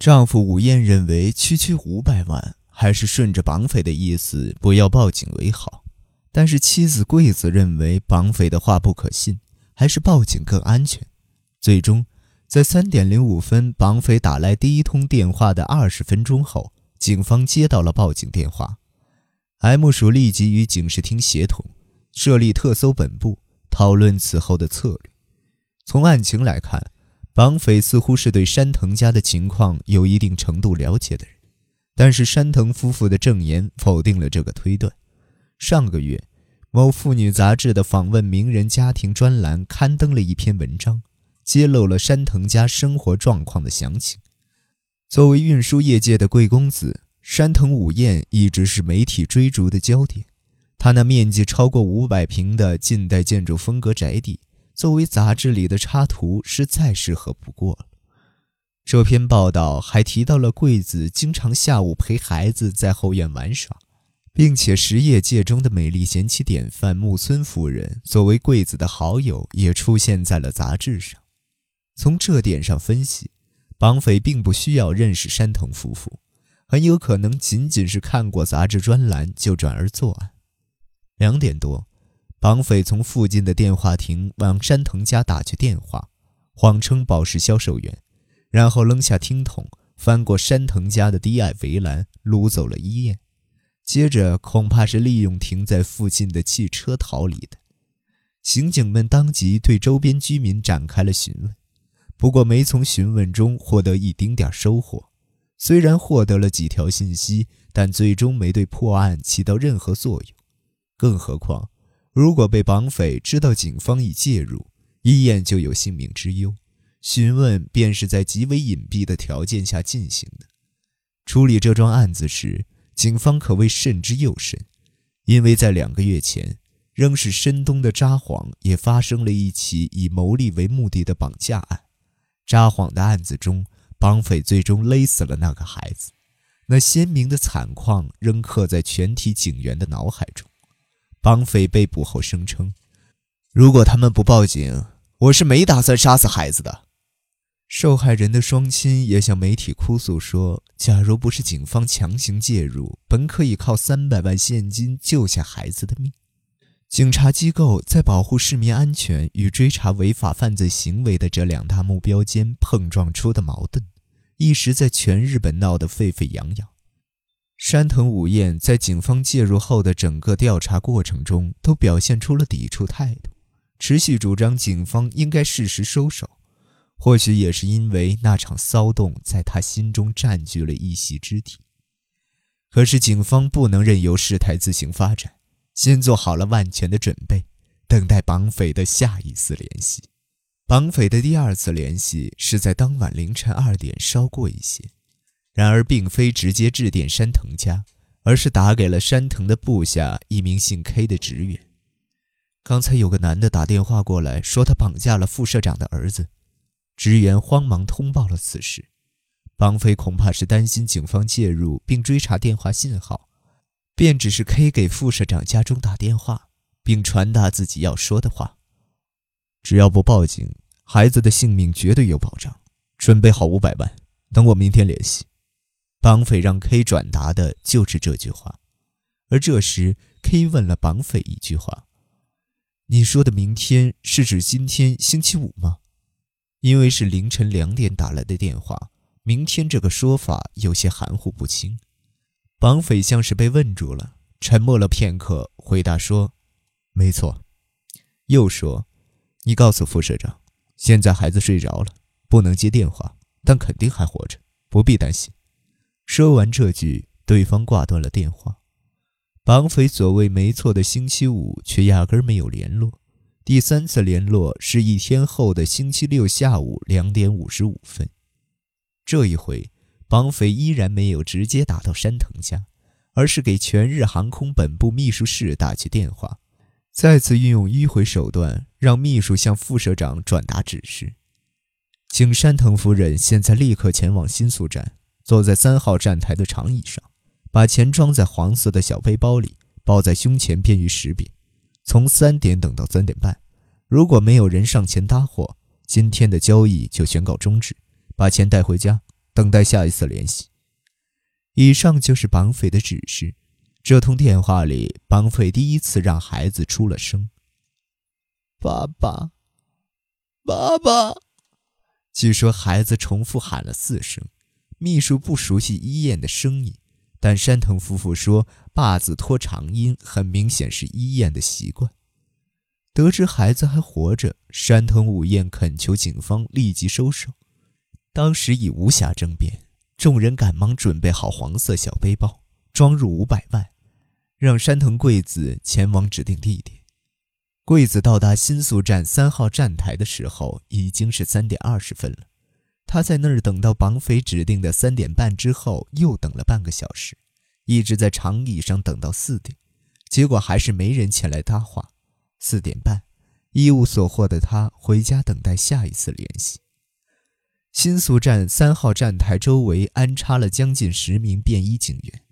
丈夫武彦认为区区五百万还是顺着绑匪的意思不要报警为好，但是妻子桂子认为绑匪的话不可信，还是报警更安全。最终，在三点零五分绑匪打来第一通电话的二十分钟后，警方接到了报警电话。M 署立即与警视厅协同，设立特搜本部，讨论此后的策略。从案情来看，绑匪似乎是对山藤家的情况有一定程度了解的人，但是山藤夫妇的证言否定了这个推断。上个月，某妇女杂志的访问名人家庭专栏刊登了一篇文章，揭露了山藤家生活状况的详情。作为运输业界的贵公子，山藤武彦一直是媒体追逐的焦点。他那面积超过五百平的近代建筑风格宅邸。作为杂志里的插图是再适合不过了。这篇报道还提到了贵子经常下午陪孩子在后院玩耍，并且实业界中的美丽贤妻典范木村夫人作为贵子的好友也出现在了杂志上。从这点上分析，绑匪并不需要认识山藤夫妇，很有可能仅仅是看过杂志专栏就转而作案。两点多。绑匪从附近的电话亭往山藤家打去电话，谎称宝石销售员，然后扔下听筒，翻过山藤家的低矮围栏，掳走了伊彦。接着恐怕是利用停在附近的汽车逃离的。刑警们当即对周边居民展开了询问，不过没从询问中获得一丁点收获。虽然获得了几条信息，但最终没对破案起到任何作用。更何况。如果被绑匪知道警方已介入，一眼就有性命之忧。询问便是在极为隐蔽的条件下进行的。处理这桩案子时，警方可谓慎之又慎，因为在两个月前，仍是深冬的札幌也发生了一起以牟利为目的的绑架案。札幌的案子中，绑匪最终勒死了那个孩子，那鲜明的惨况仍刻在全体警员的脑海中。绑匪被捕后声称：“如果他们不报警，我是没打算杀死孩子的。”受害人的双亲也向媒体哭诉说：“假如不是警方强行介入，本可以靠三百万现金救下孩子的命。”警察机构在保护市民安全与追查违法犯罪行为的这两大目标间碰撞出的矛盾，一时在全日本闹得沸沸扬扬。山藤武彦在警方介入后的整个调查过程中，都表现出了抵触态度，持续主张警方应该适时收手。或许也是因为那场骚动在他心中占据了一席之地。可是警方不能任由事态自行发展，先做好了万全的准备，等待绑匪的下一次联系。绑匪的第二次联系是在当晚凌晨二点稍过一些。然而，并非直接致电山藤家，而是打给了山藤的部下一名姓 K 的职员。刚才有个男的打电话过来，说他绑架了副社长的儿子。职员慌忙通报了此事。绑匪恐怕是担心警方介入并追查电话信号，便只是 K 给副社长家中打电话，并传达自己要说的话：只要不报警，孩子的性命绝对有保障。准备好五百万，等我明天联系。绑匪让 K 转达的就是这句话，而这时 K 问了绑匪一句话：“你说的明天是指今天星期五吗？”因为是凌晨两点打来的电话，明天这个说法有些含糊不清。绑匪像是被问住了，沉默了片刻，回答说：“没错。”又说：“你告诉副社长，现在孩子睡着了，不能接电话，但肯定还活着，不必担心。”说完这句，对方挂断了电话。绑匪所谓没错的星期五，却压根没有联络。第三次联络是一天后的星期六下午两点五十五分。这一回，绑匪依然没有直接打到山藤家，而是给全日航空本部秘书室打去电话，再次运用迂回手段，让秘书向副社长转达指示，请山藤夫人现在立刻前往新宿站。坐在三号站台的长椅上，把钱装在黄色的小背包里，包在胸前，便于识别。从三点等到三点半，如果没有人上前搭货，今天的交易就宣告终止。把钱带回家，等待下一次联系。以上就是绑匪的指示。这通电话里，绑匪第一次让孩子出了声：“爸爸，爸爸。”据说孩子重复喊了四声。秘书不熟悉伊燕的声音，但山藤夫妇说“爸”字拖长音，很明显是伊燕的习惯。得知孩子还活着，山藤武彦恳求警方立即收手。当时已无暇争辩，众人赶忙准备好黄色小背包，装入五百万，让山藤贵子前往指定地点。贵子到达新宿站三号站台的时候，已经是三点二十分了。他在那儿等到绑匪指定的三点半之后，又等了半个小时，一直在长椅上等到四点，结果还是没人前来搭话。四点半，一无所获的他回家等待下一次联系。新宿站三号站台周围安插了将近十名便衣警员，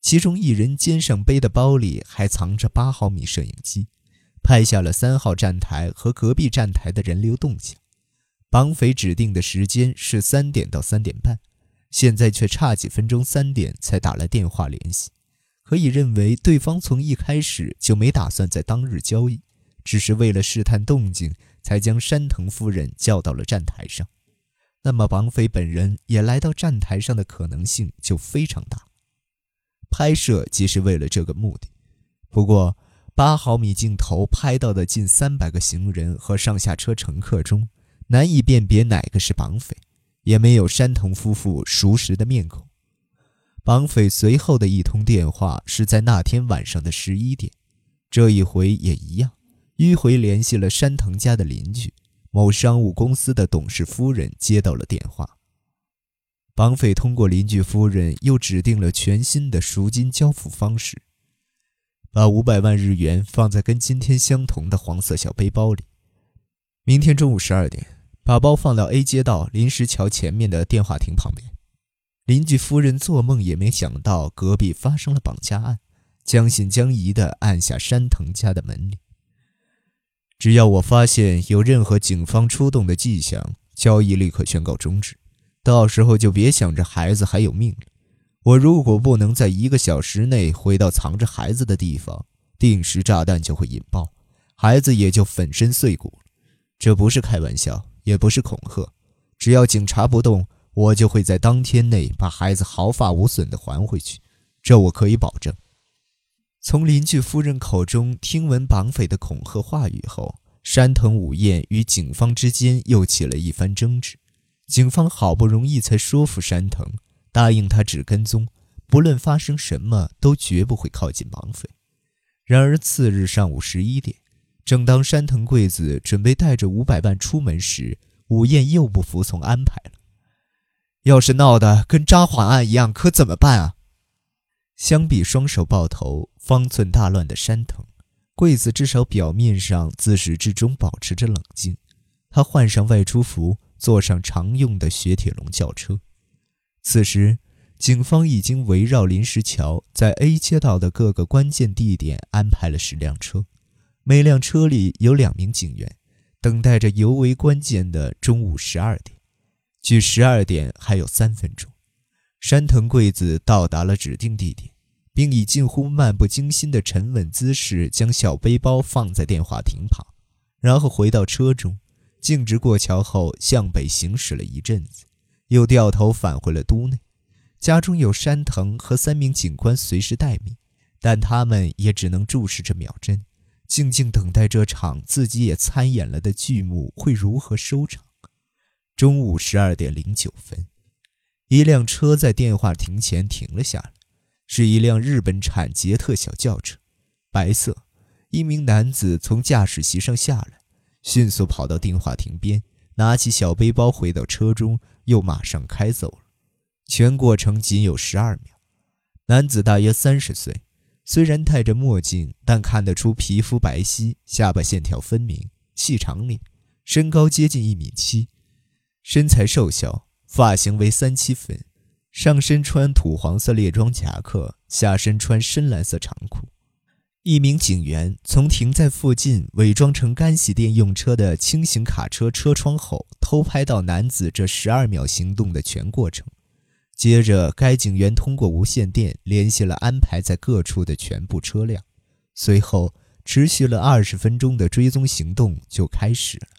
其中一人肩上背的包里还藏着八毫米摄影机，拍下了三号站台和隔壁站台的人流动向。绑匪指定的时间是三点到三点半，现在却差几分钟，三点才打来电话联系。可以认为，对方从一开始就没打算在当日交易，只是为了试探动静，才将山藤夫人叫到了站台上。那么，绑匪本人也来到站台上的可能性就非常大。拍摄即是为了这个目的。不过，八毫米镜头拍到的近三百个行人和上下车乘客中，难以辨别哪个是绑匪，也没有山藤夫妇熟识的面孔。绑匪随后的一通电话是在那天晚上的十一点，这一回也一样，迂回联系了山藤家的邻居，某商务公司的董事夫人接到了电话。绑匪通过邻居夫人又指定了全新的赎金交付方式，把五百万日元放在跟今天相同的黄色小背包里，明天中午十二点。把包放到 A 街道临时桥前面的电话亭旁边。邻居夫人做梦也没想到隔壁发生了绑架案，将信将疑地按下山藤家的门铃。只要我发现有任何警方出动的迹象，交易立刻宣告终止。到时候就别想着孩子还有命了。我如果不能在一个小时内回到藏着孩子的地方，定时炸弹就会引爆，孩子也就粉身碎骨了。这不是开玩笑。也不是恐吓，只要警察不动，我就会在当天内把孩子毫发无损地还回去，这我可以保证。从邻居夫人口中听闻绑匪的恐吓话语后，山藤武彦与警方之间又起了一番争执。警方好不容易才说服山藤，答应他只跟踪，不论发生什么都绝不会靠近绑匪。然而次日上午十一点。正当山藤贵子准备带着五百万出门时，武彦又不服从安排了。要是闹得跟札幌案一样，可怎么办啊？相比双手抱头、方寸大乱的山藤，贵子至少表面上自始至终保持着冷静。他换上外出服，坐上常用的雪铁龙轿车。此时，警方已经围绕临时桥，在 A 街道的各个关键地点安排了十辆车。每辆车里有两名警员，等待着尤为关键的中午十二点。距十二点还有三分钟，山藤贵子到达了指定地点，并以近乎漫不经心的沉稳姿势将小背包放在电话亭旁，然后回到车中，径直过桥后向北行驶了一阵子，又掉头返回了都内。家中有山藤和三名警官随时待命，但他们也只能注视着秒针。静静等待这场自己也参演了的剧目会如何收场。中午十二点零九分，一辆车在电话亭前停了下来，是一辆日本产捷特小轿车，白色。一名男子从驾驶席上下来，迅速跑到电话亭边，拿起小背包回到车中，又马上开走了。全过程仅有十二秒。男子大约三十岁。虽然戴着墨镜，但看得出皮肤白皙，下巴线条分明，细长脸，身高接近一米七，身材瘦小，发型为三七分，上身穿土黄色猎装夹克，下身穿深蓝色长裤。一名警员从停在附近、伪装成干洗店用车的轻型卡车车窗后偷拍到男子这十二秒行动的全过程，接着，该警员通过无线电联系了安排在各处的全部车辆，随后持续了二十分钟的追踪行动就开始了。